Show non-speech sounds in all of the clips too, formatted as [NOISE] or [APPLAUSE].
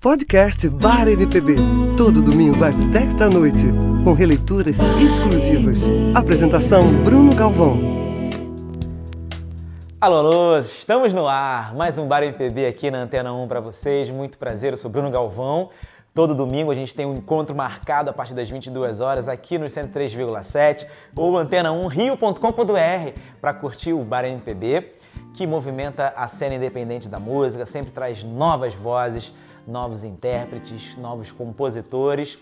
Podcast Bar MPB. Todo domingo às 10 da noite. Com releituras exclusivas. Apresentação Bruno Galvão. Alô, alô, estamos no ar. Mais um Bar MPB aqui na Antena 1 para vocês. Muito prazer, eu sou Bruno Galvão. Todo domingo a gente tem um encontro marcado a partir das 22 horas aqui no 103,7 ou antena1rio.com.br para curtir o Bar MPB, que movimenta a cena independente da música, sempre traz novas vozes novos intérpretes, novos compositores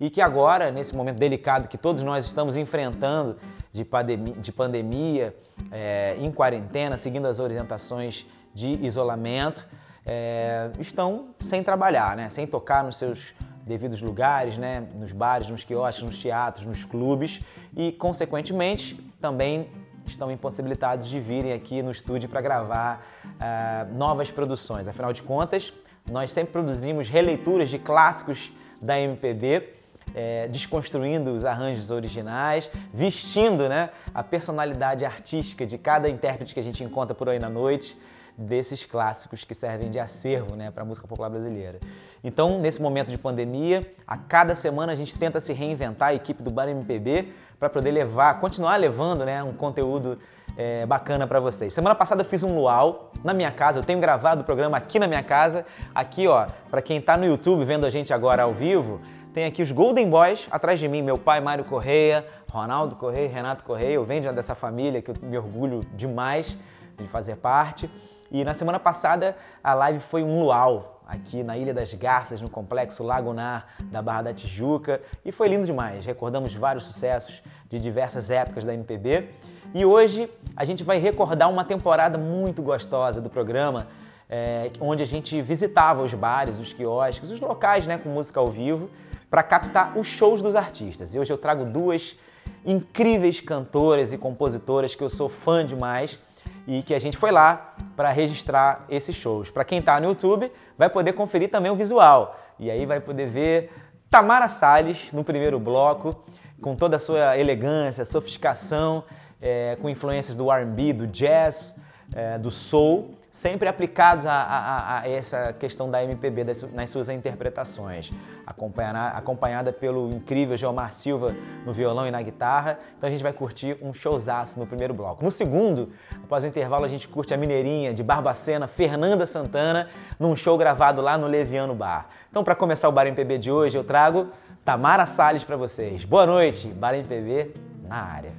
e que agora, nesse momento delicado que todos nós estamos enfrentando de pandemia, de pandemia é, em quarentena, seguindo as orientações de isolamento, é, estão sem trabalhar, né? sem tocar nos seus devidos lugares, né? nos bares, nos quiosques, nos teatros, nos clubes e, consequentemente, também estão impossibilitados de virem aqui no estúdio para gravar uh, novas produções. Afinal de contas, nós sempre produzimos releituras de clássicos da MPB, é, desconstruindo os arranjos originais, vestindo né, a personalidade artística de cada intérprete que a gente encontra por aí na noite, desses clássicos que servem de acervo né, para a música popular brasileira. Então, nesse momento de pandemia, a cada semana a gente tenta se reinventar, a equipe do Bar MPB, para poder levar, continuar levando né, um conteúdo é, bacana para vocês. Semana passada eu fiz um luau na minha casa, eu tenho gravado o programa aqui na minha casa. Aqui, ó, para quem está no YouTube vendo a gente agora ao vivo, tem aqui os Golden Boys atrás de mim, meu pai Mário Correia, Ronaldo Correia, Renato Correia. Eu venho dessa família que eu me orgulho demais de fazer parte. E na semana passada a live foi um luau aqui na Ilha das Garças, no complexo Lagunar da Barra da Tijuca, e foi lindo demais. Recordamos vários sucessos de diversas épocas da MPB. E hoje a gente vai recordar uma temporada muito gostosa do programa, é, onde a gente visitava os bares, os quiosques, os locais né, com música ao vivo, para captar os shows dos artistas. E hoje eu trago duas incríveis cantoras e compositoras que eu sou fã demais e que a gente foi lá para registrar esses shows. Para quem está no YouTube, vai poder conferir também o visual. E aí vai poder ver Tamara Salles no primeiro bloco, com toda a sua elegância, sofisticação é, com influências do R&B, do jazz, é, do soul, sempre aplicados a, a, a, essa questão da MPB das, nas suas interpretações, acompanhada, acompanhada pelo incrível Geomar Silva no violão e na guitarra. Então a gente vai curtir um showzaço no primeiro bloco. No segundo, após o intervalo, a gente curte a mineirinha de Barbacena, Fernanda Santana, num show gravado lá no Leviano Bar. Então para começar o Bar MPB de hoje, eu trago Tamara Salles para vocês. Boa noite, Bar MPB na área.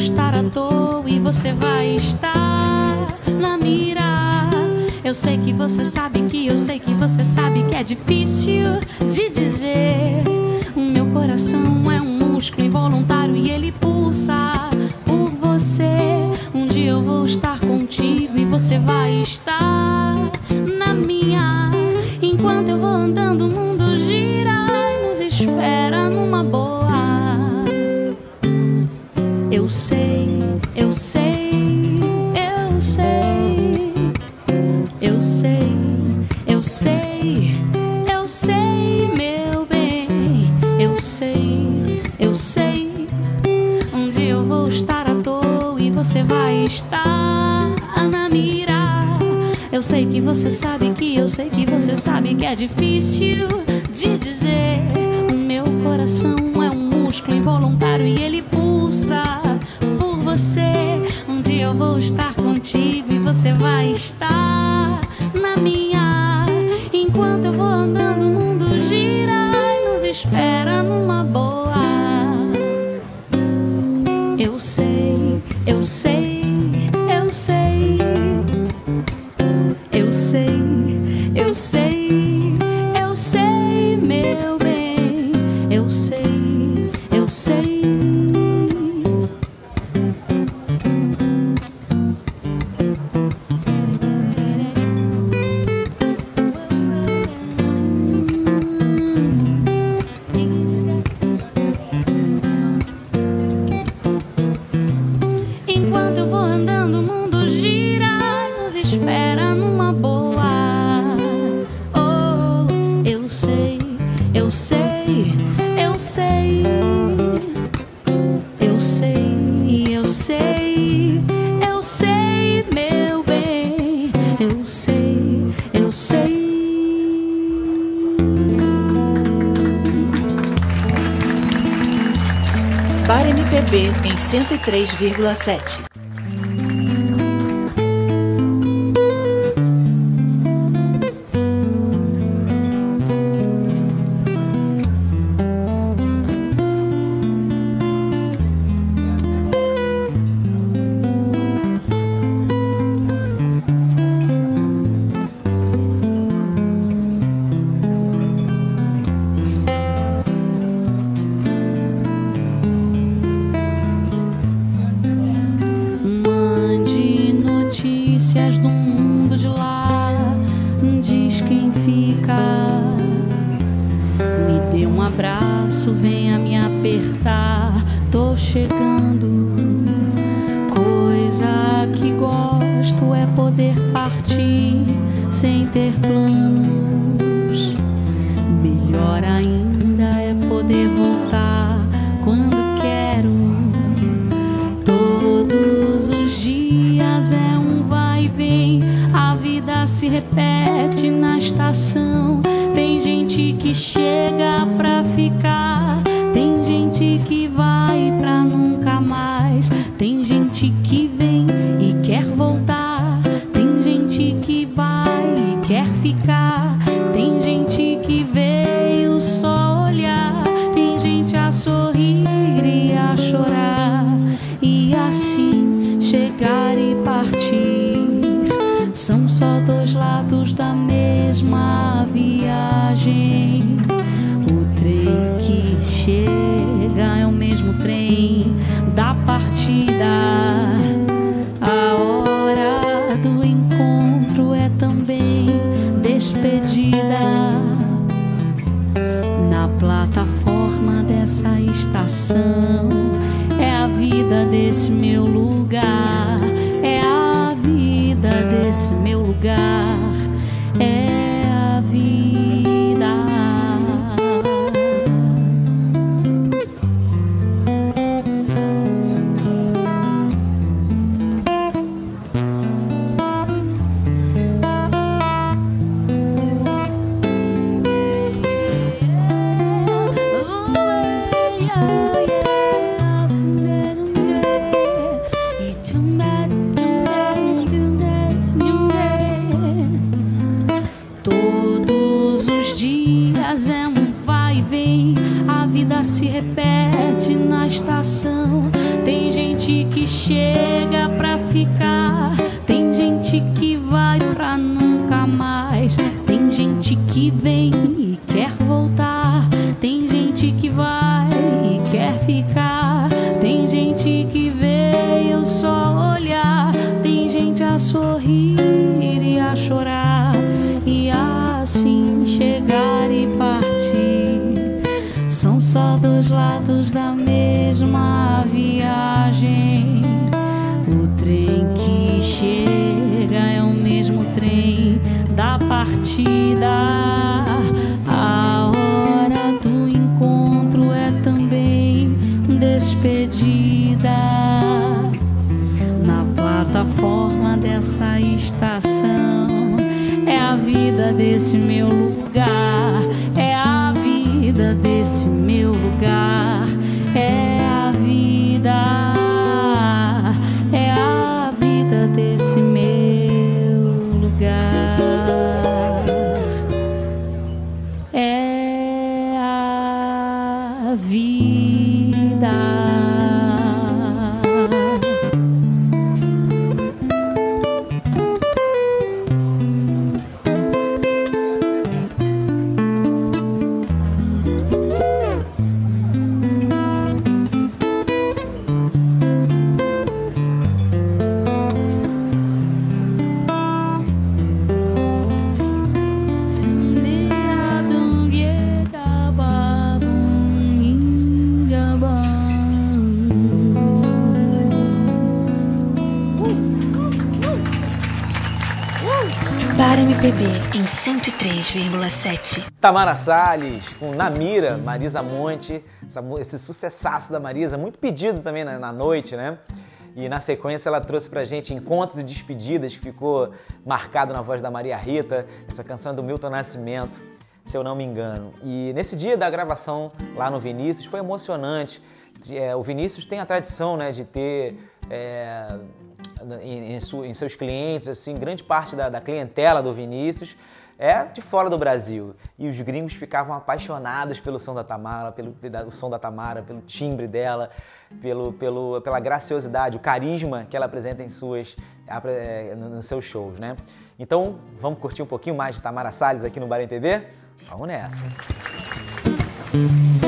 Estar à toa e você vai estar na mira. Eu sei que você sabe que eu sei que você sabe que é difícil de dizer. O meu coração é um músculo involuntário e ele pulsa por você. Um dia eu vou estar contigo e você vai estar na minha. Enquanto eu vou andando, o mundo gira e nos espera numa boa. Eu sei, eu sei, eu sei, eu sei, eu sei, eu sei, meu bem, eu sei, eu sei. Um dia eu vou estar à toa e você vai estar na mira. Eu sei que você sabe que eu sei que você sabe que é difícil de dizer. O meu coração é um músculo involuntário e ele você vai 103,7. Se repete na estação. Tem gente que chega pra ficar, tem gente que vai pra nunca mais. Tem gente que vem e quer voltar, tem gente que vai e quer ficar. Tem gente que veio só olhar, tem gente a sorrir e a chorar e assim chegar e partir. São só dois mesma viagem. O trem que chega é o mesmo trem da partida. A hora do encontro é também despedida. Na plataforma dessa estação é a vida desse meu lugar, se repete na estação. Tem gente que chega pra ficar, vida desse meu lugar, é a vida desse meu lugar, 103,7. Tamara Salles, com Namira, Marisa Monte, essa, esse sucessaço da Marisa, muito pedido também na, na, noite, né? E na sequência ela trouxe pra gente Encontros e Despedidas, que ficou marcado na voz da Maria Rita, essa canção do Milton Nascimento, se eu não me engano. E nesse dia da gravação lá no Vinícius foi emocionante. É, o Vinícius tem a tradição né, de ter é, em, em, su, em, seus clientes, assim, grande parte da, da clientela do Vinícius é de fora do Brasil. E os gringos ficavam apaixonados pelo som da Tamara, pelo o som da Tamara, pelo timbre dela, pelo, pelo, pela graciosidade, o carisma que ela apresenta em suas, é, nos seus shows, né? Então, vamos curtir um pouquinho mais de Tamara Salles aqui no Bar MPB? Vamos nessa! Era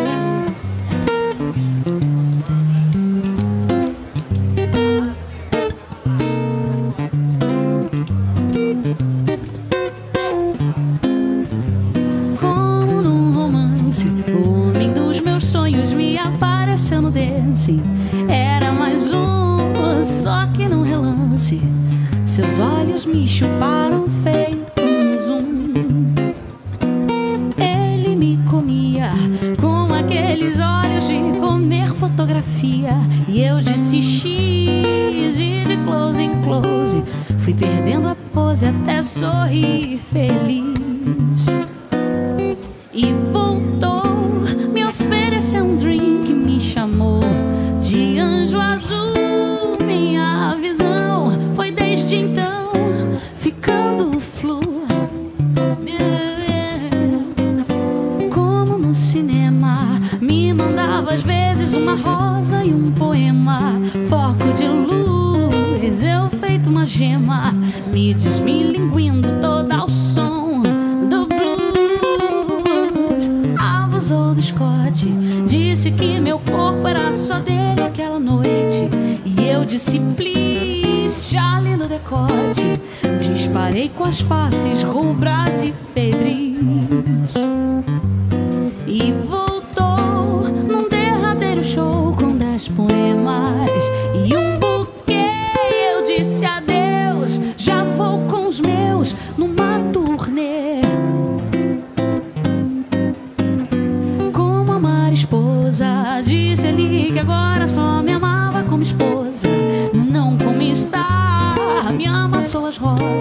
Seus olhos me chuparam feito um zoom. Ele me comia com aqueles olhos de comer fotografia. E eu disse X e de close em close. Fui perdendo a pose até sorrir feliz.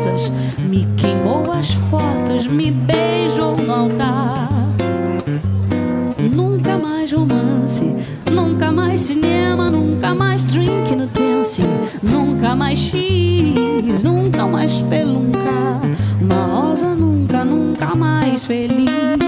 Rosas, me queimou as fotos, me beijou no altar. Nunca mais romance, nunca mais cinema, nunca mais drink no dancing, nunca mais X, nunca mais spelunca, uma rosa nunca, nunca mais feliz.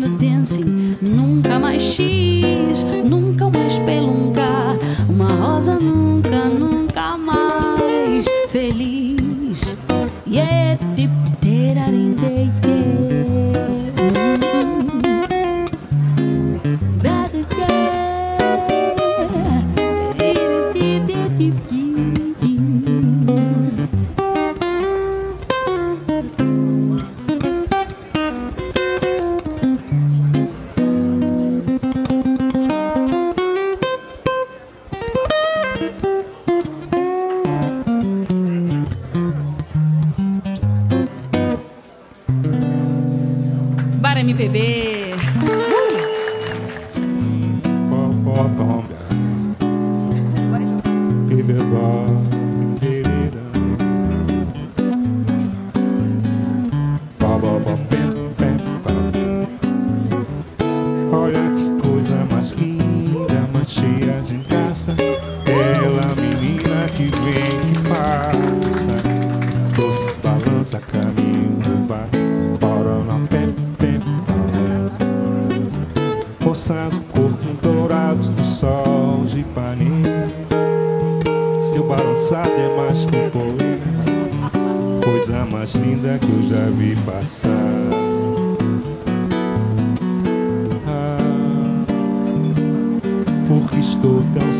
No dancing, nunca mais X, nunca mais pelunca, uma rosa nunca, nunca mais feliz. Yeah,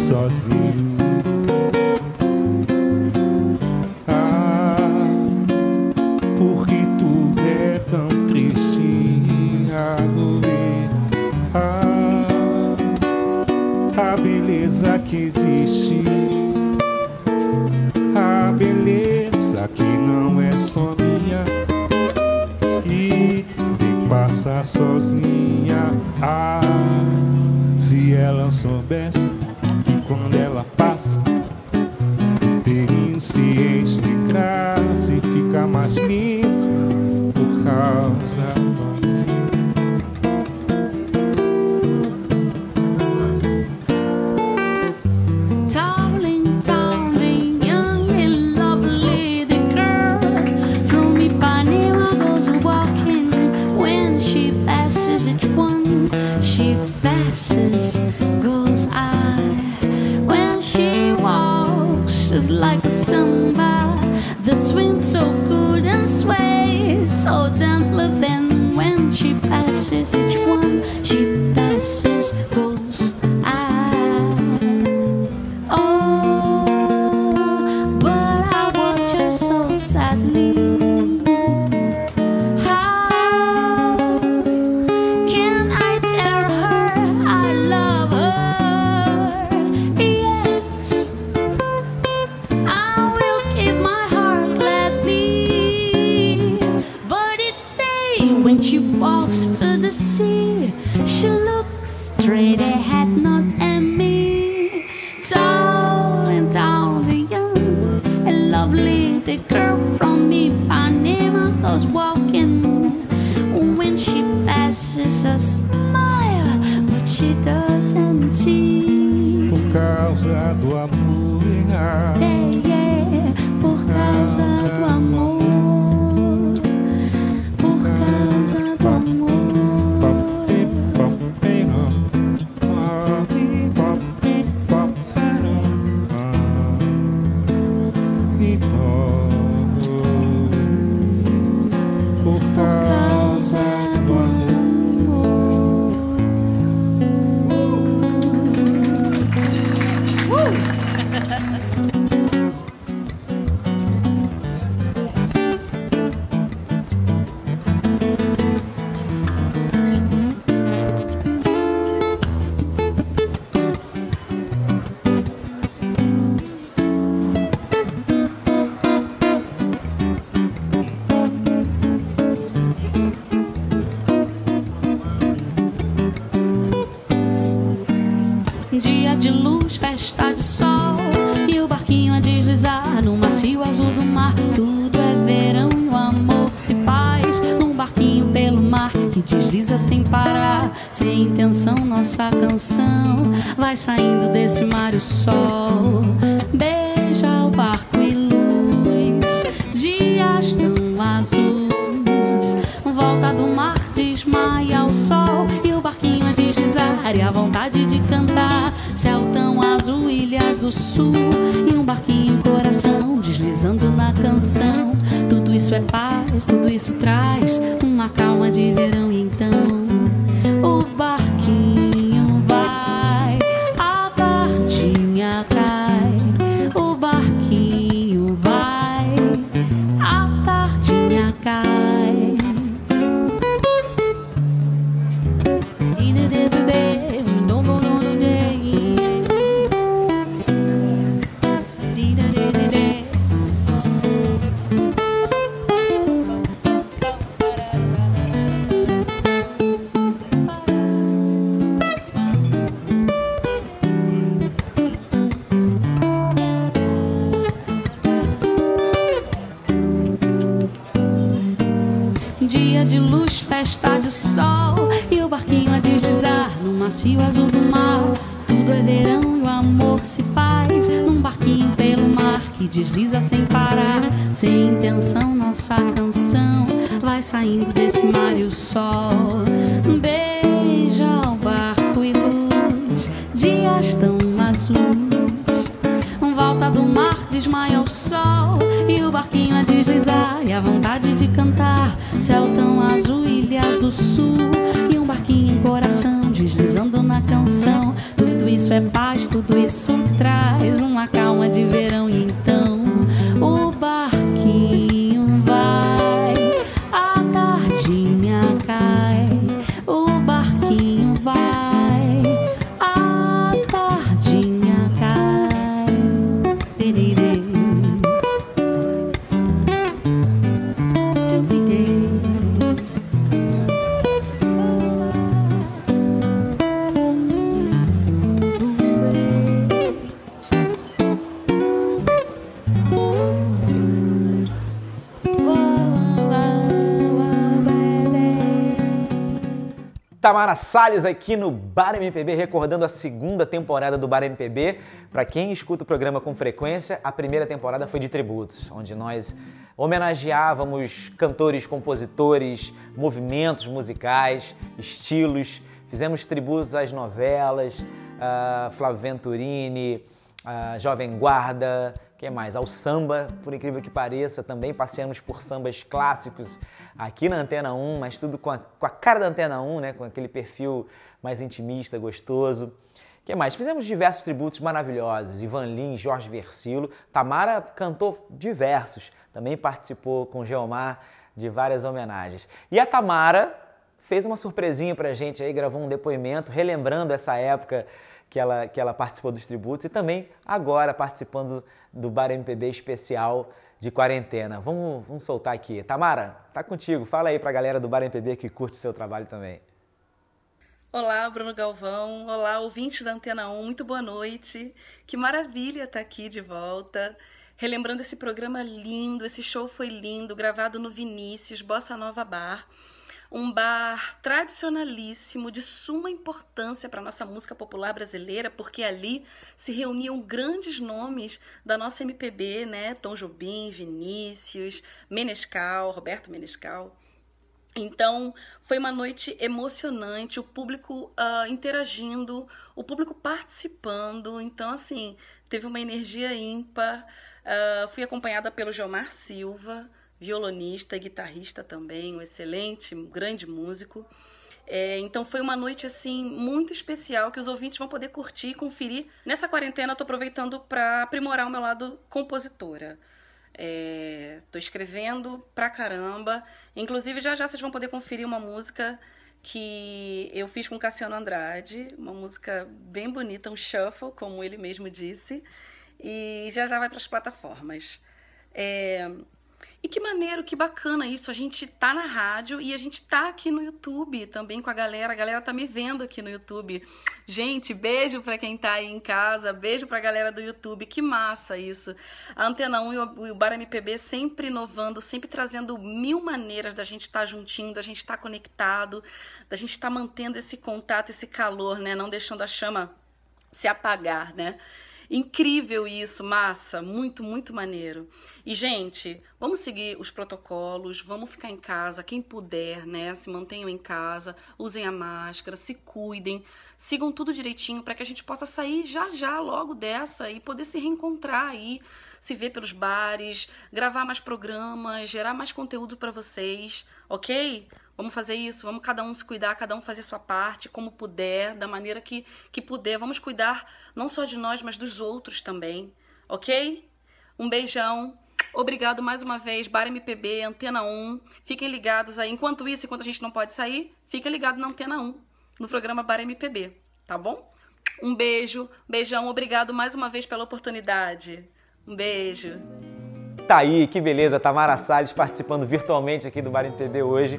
saws. desliza sem parar, sem intenção nossa canção vai saindo desse mar o sol, beija o barco e luz, dias tão azuis, volta do mar desmaia o sol e o barquinho a deslizar e a vontade de cantar, céu tão azul, ilhas do sul e um barquinho finalizando na canção. Tudo isso é paz, tudo isso traz uma calma de verão então. Azuis. Volta do mar, desmaia o sol e o barquinho a deslizar e a vontade de cantar. Céu tão azul, ilhas do sul e um barquinho em coração deslizando na canção. Tudo isso é paz, tudo isso traz uma calma de verão e então Tamara Salles aqui no Bar MPB, recordando a segunda temporada do Bar MPB. Para quem escuta o programa com frequência, a primeira temporada foi de tributos, onde nós homenageávamos cantores, compositores, movimentos musicais, estilos. Fizemos tributos às novelas, a Flávio Venturini, a Jovem Guarda, que mais? Ao samba, por incrível que pareça, também passeamos por sambas clássicos aqui na Antena 1, mas tudo com a, com a cara da Antena 1, né? com aquele perfil mais intimista, gostoso. que mais? Fizemos diversos tributos maravilhosos. Ivan Lins, Jorge Versilo. Tamara cantou diversos. Também participou com Geomar de várias homenagens. E a Tamara fez uma surpresinha pra gente aí, gravou um depoimento relembrando essa época que ela, que ela participou dos tributos e também agora participando do Bar MPB especial de quarentena. Vamos, vamos soltar aqui. Tamara, tá contigo. Fala aí pra galera do Bar MPB que curte seu trabalho também. Olá, Bruno Galvão. Olá, ouvintes da Antena 1. Muito boa noite. Que maravilha estar aqui de volta. Relembrando esse programa lindo, esse show foi lindo, gravado no Vinícius, Bossa Nova Bar. Um bar tradicionalíssimo, de suma importância para a nossa música popular brasileira, porque ali se reuniam grandes nomes da nossa MPB, né? Tom Jobim, Vinícius, Menescal, Roberto Menescal. Então, foi uma noite emocionante, o público ah, interagindo, o público participando. Então, assim, teve uma energia ímpar. Ah, fui acompanhada pelo Gilmar Silva, violonista e guitarrista também, um excelente, um grande músico. É, então foi uma noite assim muito especial que os ouvintes vão poder curtir e conferir. Nessa quarentena eu tô aproveitando para aprimorar o meu lado compositora. É, tô escrevendo pra caramba. Inclusive já já vocês vão poder conferir uma música que eu fiz com Cassiano Andrade, uma música bem bonita, um shuffle, como ele mesmo disse, e já já vai para as plataformas. É, e que maneiro, que bacana isso. A gente tá na rádio e a gente tá aqui no YouTube também com a galera. A galera tá me vendo aqui no YouTube. Gente, beijo pra quem tá aí em casa, beijo pra galera do YouTube. Que massa isso. A Antena 1 e o- Bar MPB sempre inovando, sempre trazendo mil maneiras da gente estar juntinho, da gente estar conectado, da gente estar mantendo esse contato, esse calor, né? Não deixando a chama se apagar, né? Incrível isso, massa, muito, muito maneiro. E, gente, vamos seguir os protocolos, vamos ficar em casa, quem puder, né? Se mantenham em casa, usem a máscara, se cuidem, sigam tudo direitinho para que a gente possa sair já já logo dessa e poder se reencontrar aí, se ver pelos bares, gravar mais programas, gerar mais conteúdo para vocês, ok? Vamos fazer isso, vamos cada um se cuidar, cada um fazer sua parte, como puder, da maneira que, que puder. Vamos cuidar não só de nós, mas dos outros também, ok? Um beijão. Obrigado mais uma vez, Bar MPB, Antena 1. Fiquem ligados aí. Enquanto isso, enquanto a gente não pode sair, fica ligado na Antena 1, no programa Bar MPB, tá bom? Um beijo, beijão, obrigado mais uma vez pela oportunidade. Um beijo. Tá aí, que beleza, Tamara Salles participando virtualmente aqui do Bar MPB hoje,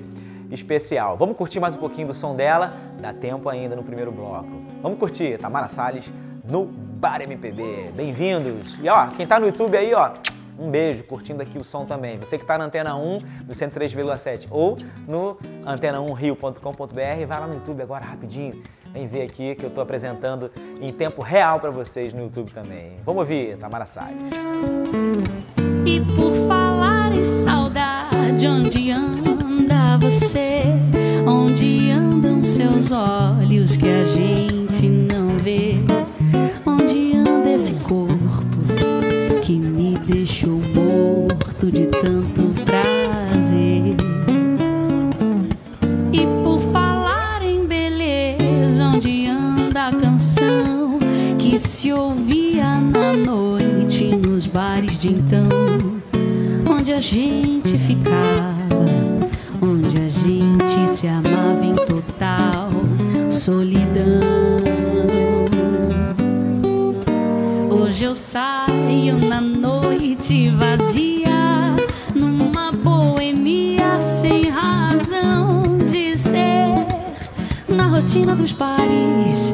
especial. Vamos curtir mais um pouquinho do som dela? Dá tempo ainda no primeiro bloco. Vamos curtir Tamara Salles no Bar MPB. Bem-vindos. E ó, quem tá no YouTube aí, ó, Um beijo, curtindo aqui o som também. Você que está na Antena 1, no 103,7 ou no antena1rio.com.br, vai lá no YouTube agora rapidinho. Vem ver aqui que eu estou apresentando em tempo real para vocês no YouTube também. Vamos ouvir, Tamara Salles. E por falar em saudade, onde anda você? Onde andam seus olhos que a gente não vê? Onde anda esse corpo que me deixou morto de tanto prazer? E por falar em beleza, onde anda a canção que se ouvia na noite nos bares de então, onde a gente eu saio na noite vazia, numa boemia sem razão de ser, na rotina dos bares,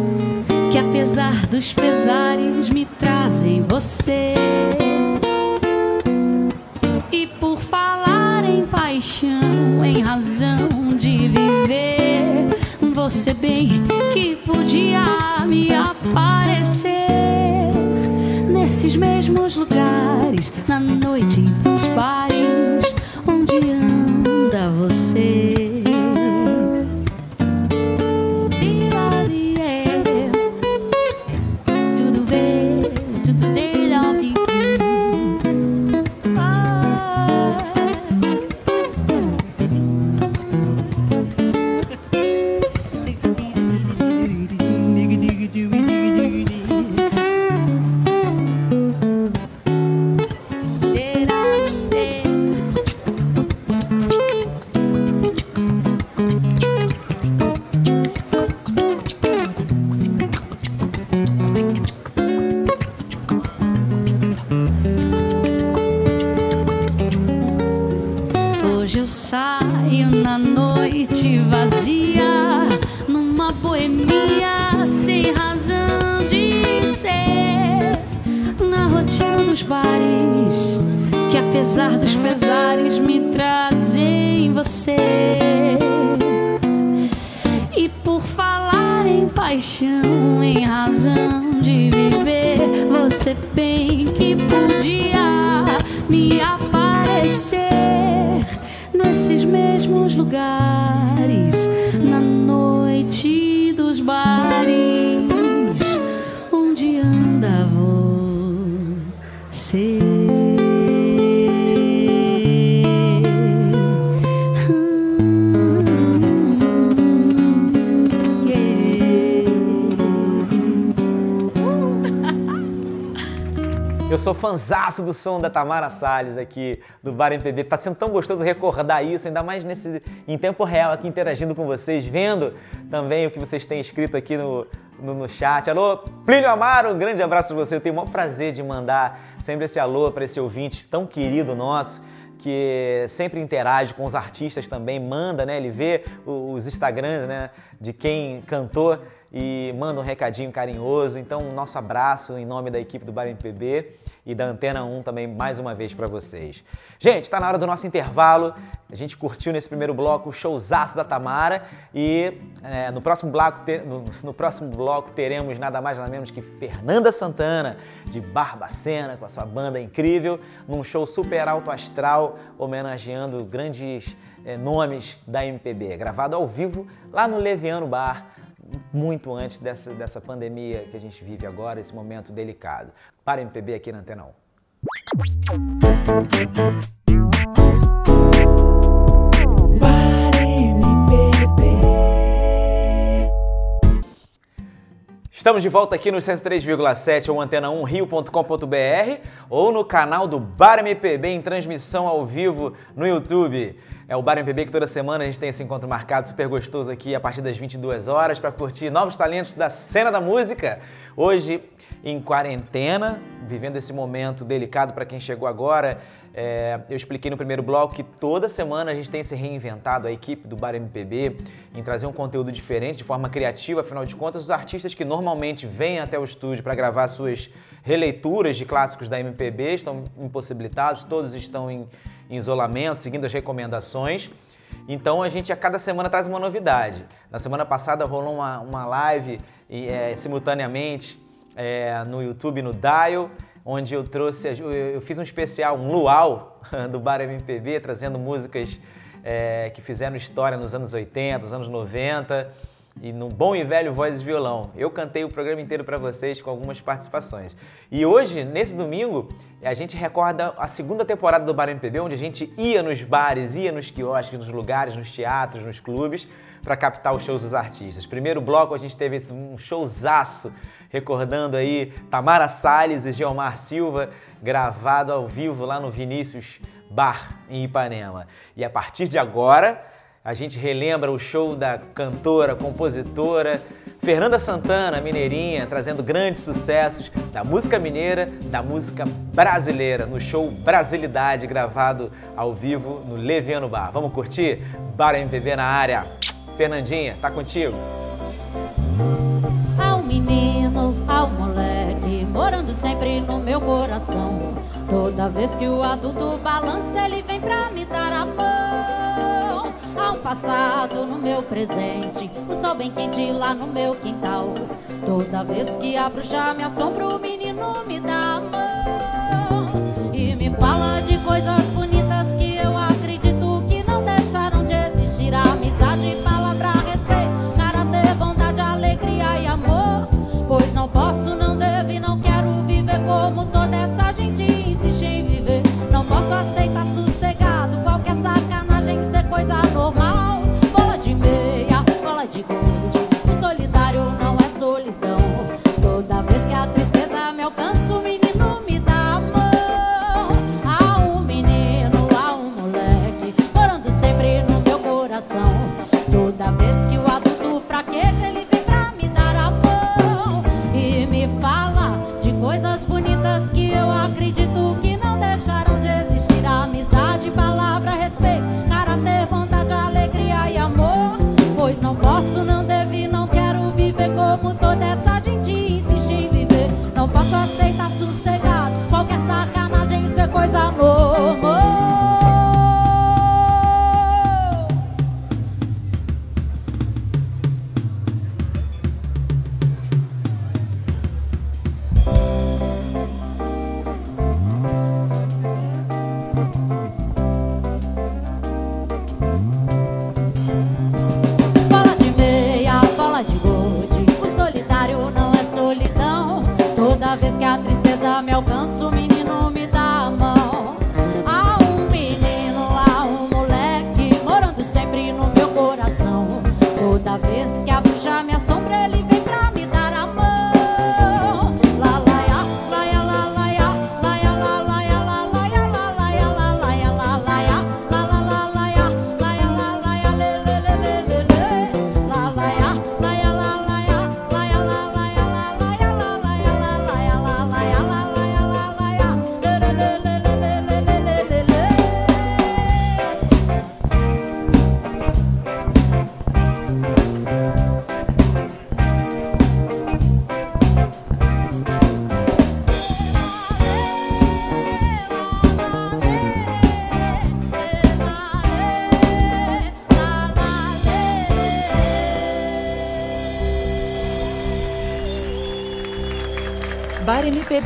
que apesar dos pesares me trazem você. E por falar em paixão, em razão de viver, você bem que podia me aparecer nesses mesmos lugares, na noite dos bares, fanzaço do som da Tamara Salles aqui do Bar MPB. Tá sendo tão gostoso recordar isso, ainda mais nesse em tempo real aqui interagindo com vocês, vendo também o que vocês têm escrito aqui no, no, no chat. Alô, Plínio Amaro, um grande abraço para você. Eu tenho o maior prazer de mandar sempre esse alô para esse ouvinte tão querido nosso que sempre interage com os artistas também, manda, né? Ele vê os Instagrams, né? De quem cantou e manda um recadinho carinhoso. Então, um nosso abraço em nome da equipe do Bar MPB e da Antena 1 também mais uma vez para vocês. Gente, está na hora do nosso intervalo. A gente curtiu nesse primeiro bloco o showzaço da Tamara e é, no, próximo bloco no, no próximo bloco teremos nada mais nada menos que Fernanda Santana de Barbacena com a sua banda incrível num show super alto astral homenageando grandes é, nomes da MPB, gravado ao vivo lá no Leviano Bar muito antes dessa, dessa pandemia que a gente vive agora, esse momento delicado. Para MPB aqui na Antena 1. Estamos de volta aqui no 103,7 ou antena1rio.com.br ou no canal do Bar MPB em transmissão ao vivo no YouTube. É o Bar MPB que toda semana a gente tem esse encontro marcado super gostoso aqui a partir das 22 horas para curtir novos talentos da cena da música. Hoje em quarentena, vivendo esse momento delicado para quem chegou agora. É, eu expliquei no primeiro bloco que toda semana a gente tem se reinventado, a equipe do Bar MPB, em trazer um conteúdo diferente, de forma criativa. Afinal de contas, os artistas que normalmente vêm até o estúdio para gravar suas releituras de clássicos da MPB estão impossibilitados, todos estão em, em isolamento, seguindo as recomendações. Então a gente a cada semana traz uma novidade. Na semana passada rolou uma, uma live e, é, simultaneamente é, no YouTube, no Dial, onde eu trouxe, eu fiz um especial, um luau [LAUGHS] do Bar MPB, trazendo músicas é, que fizeram história nos anos 80, nos anos 90 e no bom e velho voz e violão. Eu cantei o programa inteiro para vocês com algumas participações. E hoje, nesse domingo, a gente recorda a segunda temporada do Bar MPB, onde a gente ia nos bares, ia nos quiosques, nos lugares, nos teatros, nos clubes, para captar os shows dos artistas. Primeiro bloco a gente teve um showzaço, recordando aí Tamara Salles e Geomar Silva, gravado ao vivo lá no Vinícius Bar, em Ipanema. E a partir de agora a gente relembra o show da cantora, compositora Fernanda Santana, mineirinha, trazendo grandes sucessos da música mineira, da música brasileira, no show Brasilidade, gravado ao vivo no Leviano Bar. Vamos curtir? Bar MPB na área. Fernandinha, tá contigo. Ao menino, ao moleque, morando sempre no meu coração. Toda vez que o adulto balança, ele vem pra me dar a mão. Há um passado no meu presente, o sol bem quente lá no meu quintal. Toda vez que abro já me assombro, o menino me dá a mão vez que a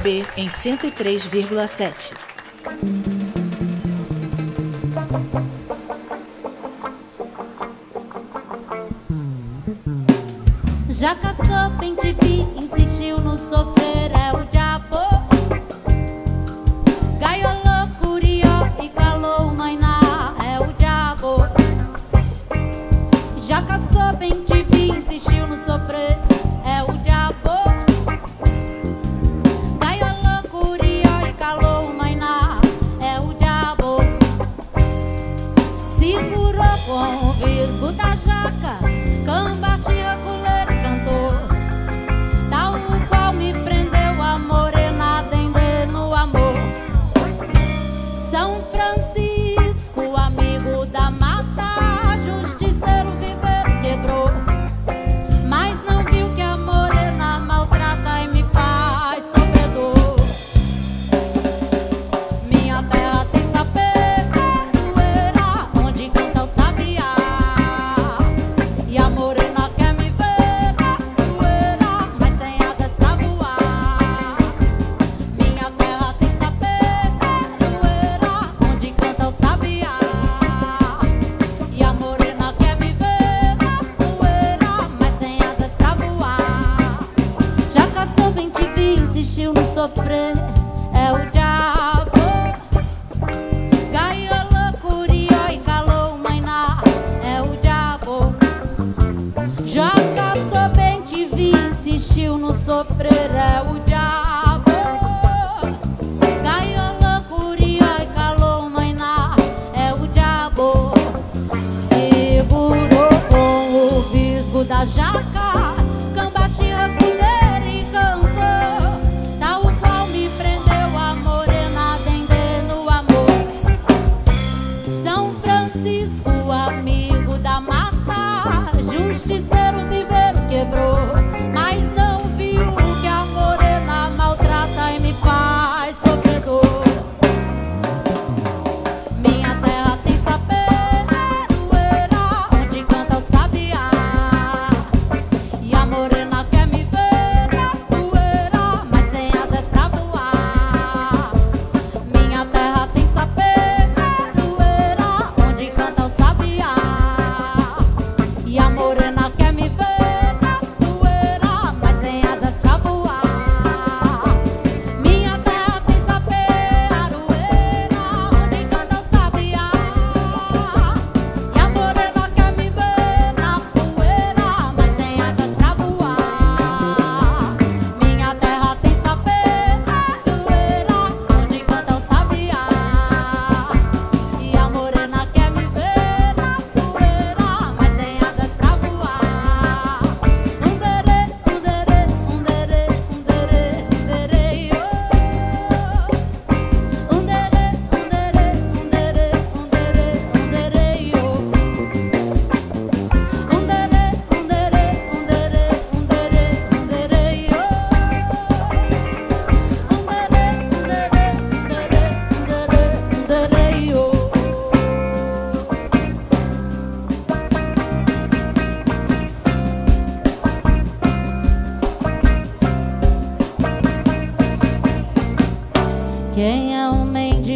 B em 103,7.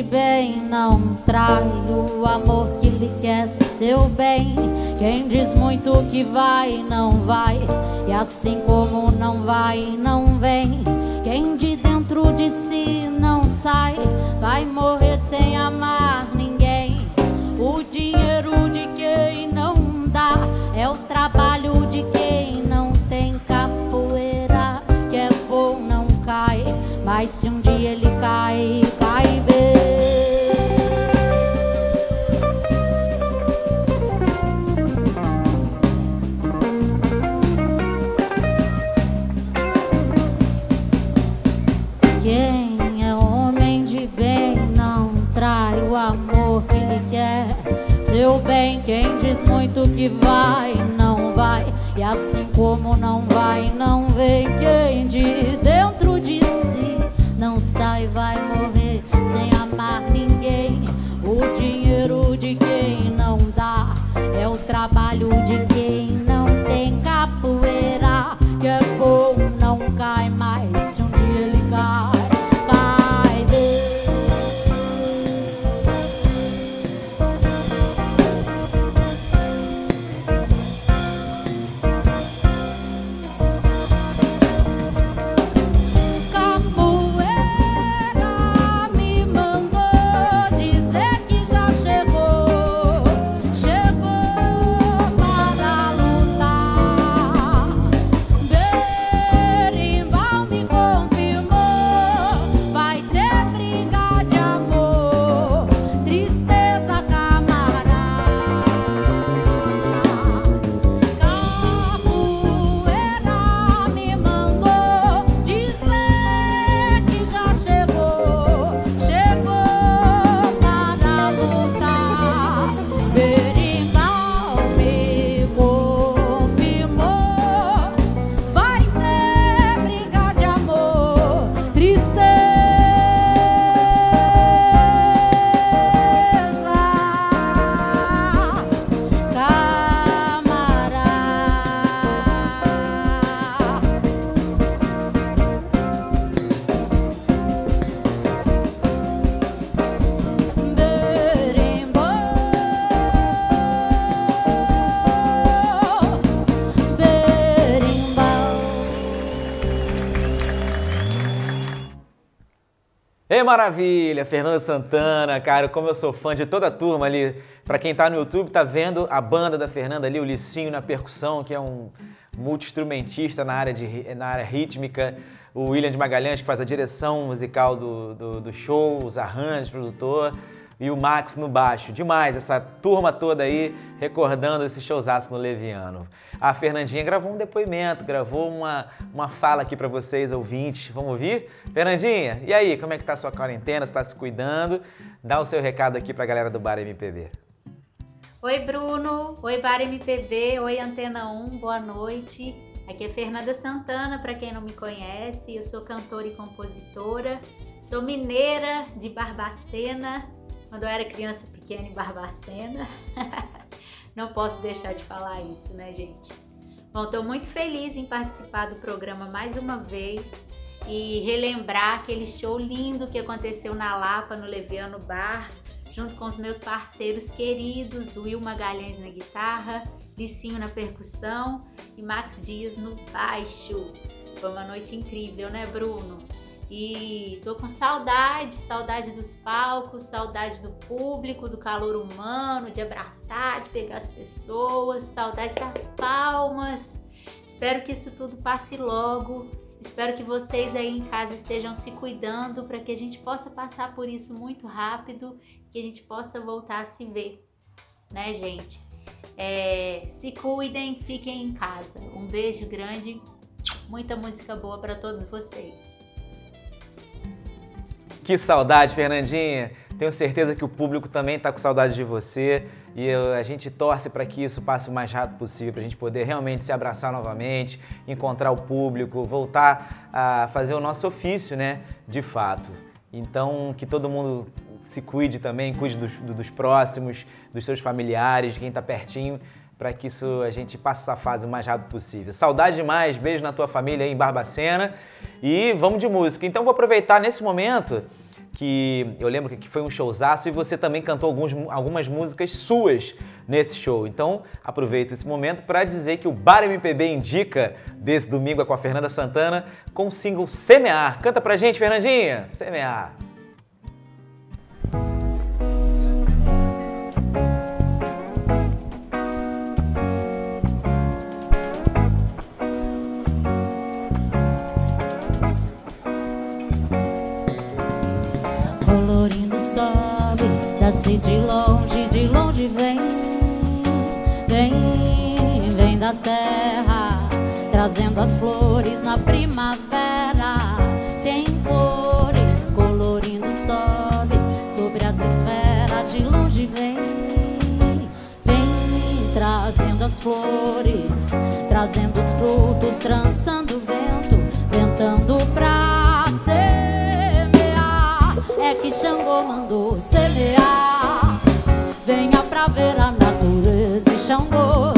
bem não trai o amor que lhe quer seu bem. Quem diz muito que vai, não vai, e assim como não vai, não vem. Quem de dentro de si não sai, vai morrer sem amar ninguém. O dinheiro de quem não dá é o trabalho de quem não tem capoeira. Que é bom, não cai, mas se um dia ele cai. que vai. Ei, maravilha! Fernanda Santana, cara, como eu sou fã de toda a turma ali. Pra quem tá no YouTube, tá vendo a banda da Fernanda ali, o Licinho na percussão, que é um multi-instrumentista na, área de, na área rítmica. O William de Magalhães, que faz a direção musical do, do, do show, os arranjos, produtor e o Max no baixo. Demais, essa turma toda aí recordando esse showzaço no Leviano. A Fernandinha gravou um depoimento, gravou uma, uma fala aqui para vocês, ouvintes. Vamos ouvir? Fernandinha, e aí, como é que tá a sua quarentena? Você tá se cuidando? Dá o seu recado aqui pra galera do Bar MPB. Oi, Bruno. Oi, Bar MPB. Oi, Antena 1. Boa noite. Aqui é Fernanda Santana, para quem não me conhece. Eu sou cantora e compositora. Sou mineira de Barbacena, quando eu era criança pequena em Barbacena. [LAUGHS] Não posso deixar de falar isso, né, gente? Bom, estou muito feliz em participar do programa mais uma vez e relembrar aquele show lindo que aconteceu na Lapa, no Leviano Bar, junto com os meus parceiros queridos, Will Magalhães na guitarra, Licinho na percussão e Max Dias no baixo. Foi uma noite incrível, né, Bruno? E tô com saudade, saudade dos palcos, saudade do público, do calor humano, de abraçar, de pegar as pessoas, saudade das palmas. Espero que isso tudo passe logo. Espero que vocês aí em casa estejam se cuidando para que a gente possa passar por isso muito rápido, que a gente possa voltar a se ver, né, gente? É, se cuidem, fiquem em casa. Um beijo grande, muita música boa para todos vocês. Que saudade, Fernandinha. Tenho certeza que o público também está com saudade de você e a gente torce para que isso passe o mais rápido possível, para a gente poder realmente se abraçar novamente, encontrar o público, voltar a fazer o nosso ofício, né? De fato. Então, que todo mundo se cuide também, cuide dos, dos próximos, dos seus familiares, quem está pertinho, para que isso a gente passe essa fase o mais rápido possível. Saudade demais, beijo na tua família aí em Barbacena e vamos de música. Então vou aproveitar nesse momento que eu lembro que foi um showzaço e você também cantou alguns, algumas músicas suas nesse show. Então aproveito esse momento para dizer que o Bar MPB indica desse domingo é com a Fernanda Santana com o single Semear. Canta pra gente, Fernandinha! Semear! Desce de longe, de longe vem, vem, vem da terra, trazendo as flores na primavera. Tem cores colorindo, sobe sobre as esferas, de longe vem, vem, trazendo as flores, trazendo os frutos, trançando o vento, ventando pra semear. É que Xangô mandou semear. Ver a natureza e Xangô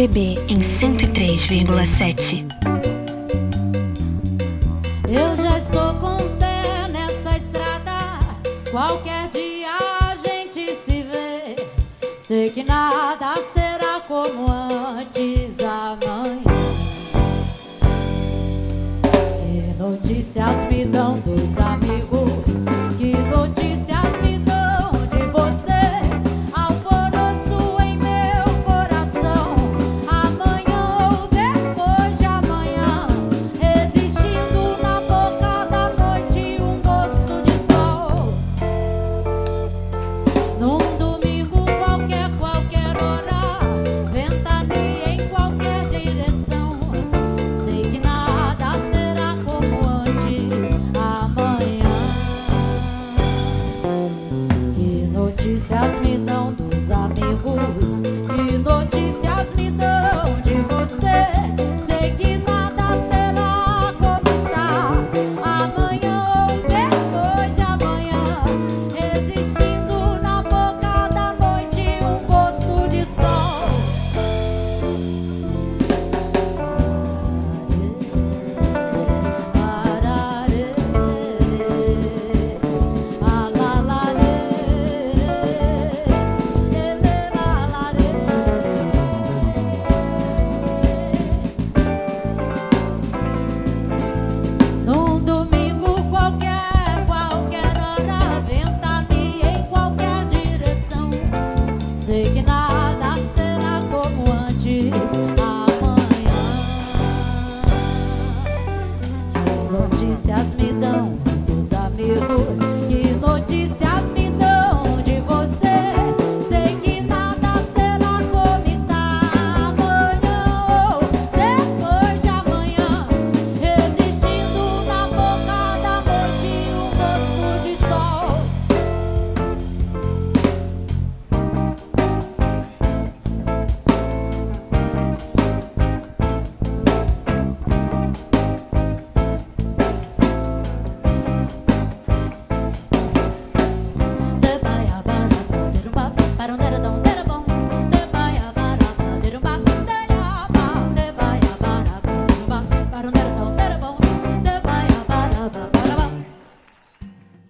MPB em 103,7. Eu já estou com o pé nessa estrada. Qualquer dia a gente se vê. Sei que nada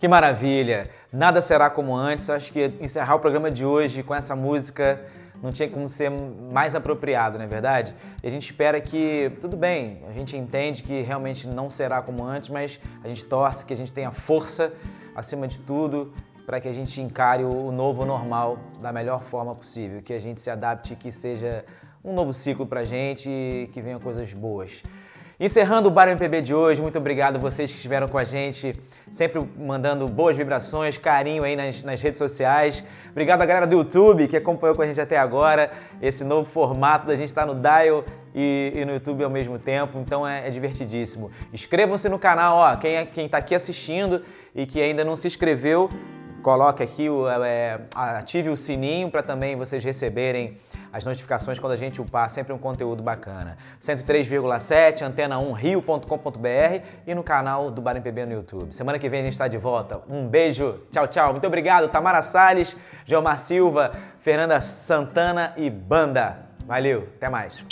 Que maravilha! Nada será como antes. Acho que encerrar o programa de hoje com essa música não tinha como ser mais apropriado, não é verdade? E a gente espera que, tudo bem, a gente entende que realmente não será como antes, mas a gente torce que a gente tenha força, acima de tudo, para que a gente encare o novo normal da melhor forma possível, que a gente se adapte, que seja um novo ciclo pra gente e que venham coisas boas. Encerrando o Bar MPB de hoje, muito obrigado a vocês que estiveram com a gente, sempre mandando boas vibrações, carinho aí nas, nas redes sociais. Obrigado à galera do YouTube que acompanhou com a gente até agora, esse novo formato da gente estar no Dial e, e no YouTube ao mesmo tempo, então é, é divertidíssimo. Inscrevam-se no canal, ó, quem, é, quem tá aqui assistindo e que ainda não se inscreveu, coloque aqui, o, é, ative o sininho para também vocês receberem as notificações quando a gente upar sempre um conteúdo bacana. 103,7, antena1rio.com.br e no canal do Bar MPB no YouTube. Semana que vem a gente está de volta. Um beijo, tchau, tchau. Muito obrigado, Tamara Salles, Gilmar Silva, Fernanda Santana e Banda. Valeu, até mais.